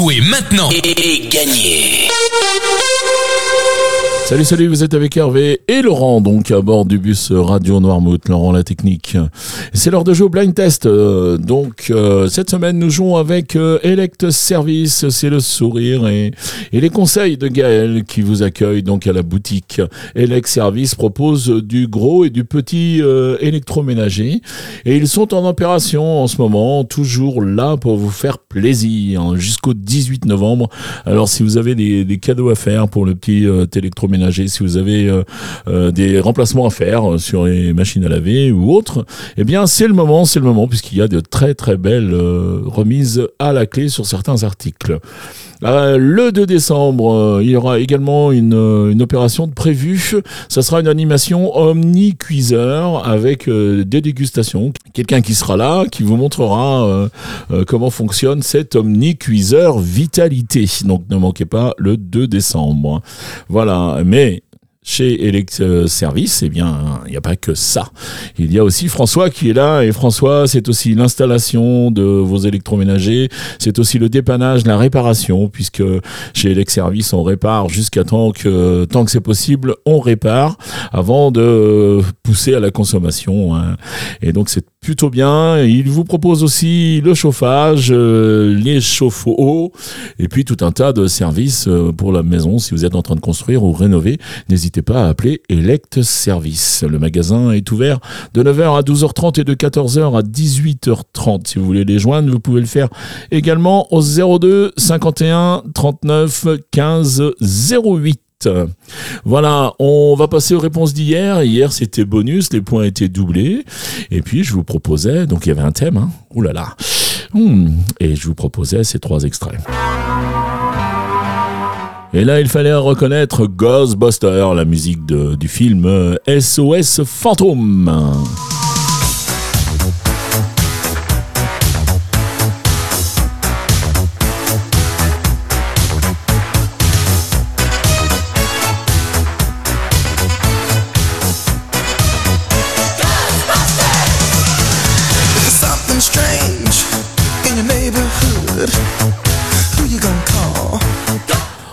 Jouez maintenant et gagnez Salut, salut, vous êtes avec Hervé et Laurent, donc à bord du bus Radio Noirmouth, Laurent la technique. C'est l'heure de jouer au blind test. Euh, donc euh, cette semaine, nous jouons avec euh, Elect Service, c'est le sourire et, et, les conseils de Gaël qui vous accueille donc à la boutique. Elect Service propose du gros et du petit électroménager et ils sont en opération en ce moment, toujours là pour vous faire plaisir jusqu'au 18 novembre. Alors si vous avez des, cadeaux à faire pour le petit électroménager, si vous avez euh, euh, des remplacements à faire sur les machines à laver ou autres, eh bien c'est le moment, c'est le moment puisqu'il y a de très très belles euh, remises à la clé sur certains articles. Le 2 décembre, il y aura également une, une opération prévue. Ça sera une animation omni-cuiseur avec des dégustations. Quelqu'un qui sera là, qui vous montrera comment fonctionne cet omni-cuiseur vitalité. Donc ne manquez pas le 2 décembre. Voilà, mais chez Elect Service, eh bien, il n'y a pas que ça. Il y a aussi François qui est là, et François, c'est aussi l'installation de vos électroménagers, c'est aussi le dépannage, la réparation, puisque chez Elect Service, on répare jusqu'à tant que, tant que c'est possible, on répare avant de pousser à la consommation. Hein. Et donc, c'est plutôt bien. Il vous propose aussi le chauffage, euh, les chauffe-eau, et puis tout un tas de services euh, pour la maison si vous êtes en train de construire ou rénover. N'hésitez pas à appeler Elect Service. Le magasin est ouvert de 9h à 12h30 et de 14h à 18h30. Si vous voulez les joindre, vous pouvez le faire également au 02 51 39 15 08. Voilà, on va passer aux réponses d'hier. Hier, c'était bonus, les points étaient doublés. Et puis, je vous proposais, donc il y avait un thème, hein. Ouh là là. Hmm. Et je vous proposais ces trois extraits. Et là, il fallait reconnaître Ghostbuster, la musique du film SOS Fantôme.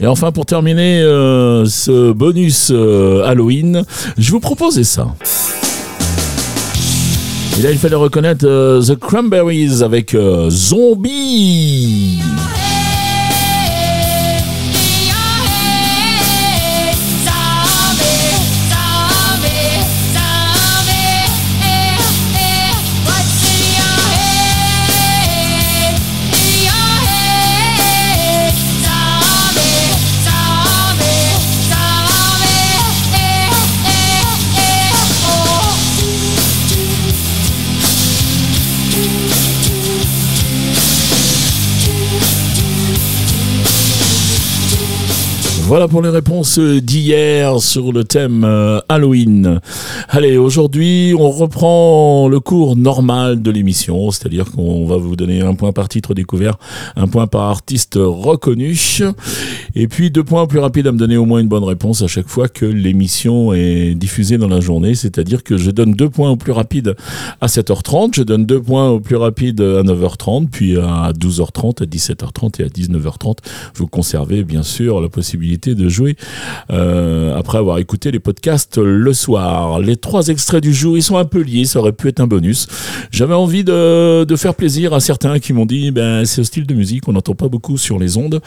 Et enfin, pour terminer euh, ce bonus euh, Halloween, je vous proposais ça. Et là, il fallait reconnaître euh, The Cranberries avec Zombie. Voilà pour les réponses d'hier sur le thème euh, Halloween. Allez, aujourd'hui, on reprend le cours normal de l'émission, c'est-à-dire qu'on va vous donner un point par titre découvert, un point par artiste reconnu, et puis deux points plus rapides à me donner au moins une bonne réponse à chaque fois que l'émission est diffusée dans la journée, c'est-à-dire que je donne deux points au plus rapide à 7h30, je donne deux points au plus rapide à 9h30, puis à 12h30, à 17h30 et à 19h30. Vous conservez bien sûr la possibilité de jouer euh, après avoir écouté les podcasts le soir. Les trois extraits du jour, ils sont un peu liés, ça aurait pu être un bonus. J'avais envie de, faire plaisir à certains qui m'ont dit, ben, c'est un style de musique, on n'entend pas beaucoup sur les ondes.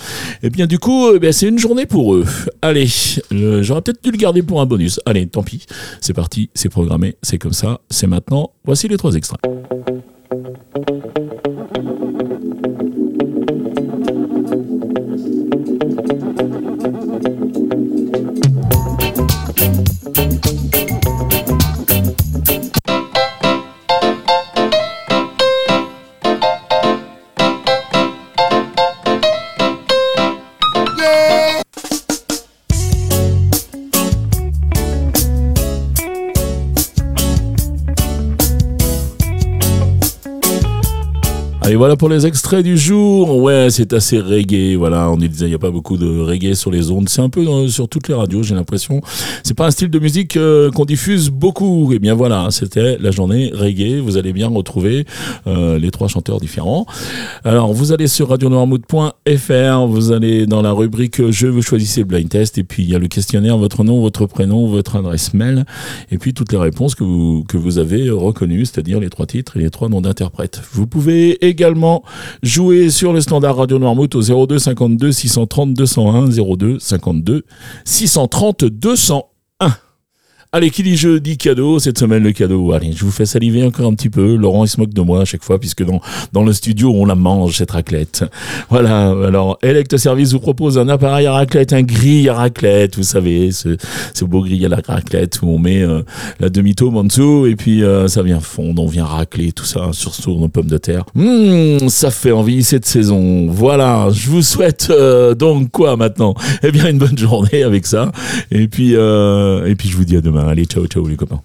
Et eh bien du coup, eh ben, c'est une journée pour eux. Allez, j'aurais peut-être dû le garder pour un bonus. Allez, tant pis, c'est parti, c'est programmé, c'est comme ça, c'est maintenant. Voici les trois extraits. Allez, voilà pour les extraits du jour. Ouais, c'est assez reggae. Voilà, on disait, il n'y a pas beaucoup de reggae sur les ondes. C'est un peu sur toutes les radios, j'ai l'impression. C'est pas un style de musique euh, qu'on diffuse beaucoup. Et eh bien voilà, c'était la journée reggae. Vous allez bien retrouver euh, les trois chanteurs différents. Alors, vous allez sur radionoirmouth.fr, vous allez dans la rubrique Je, vous choisissez blind test. Et puis, il y a le questionnaire, votre nom, votre prénom, votre adresse mail. Et puis, toutes les réponses que vous, que vous avez reconnues, c'est-à-dire les trois titres et les trois noms d'interprètes. Vous pouvez jouer sur le standard Radio Noirmouth au 02 52 630 201 02 52 630 201. Allez, qui dit jeu dit cadeau. Cette semaine, le cadeau. Allez, je vous fais saliver encore un petit peu. Laurent, il se moque de moi à chaque fois, puisque dans, dans le studio, on la mange, cette raclette. Voilà. Alors, Elect Service vous propose un appareil à raclette, un grill à raclette. Vous savez, ce, ce beau grill à la raclette où on met euh, la demi-tome en dessous et puis euh, ça vient fondre, on vient racler tout ça sur, sur nos pommes de terre. Mmh, ça fait envie cette saison. Voilà. Je vous souhaite euh, donc quoi maintenant? Eh bien, une bonne journée avec ça. Et puis, et puis je vous dis à demain. 阿里臭臭你个包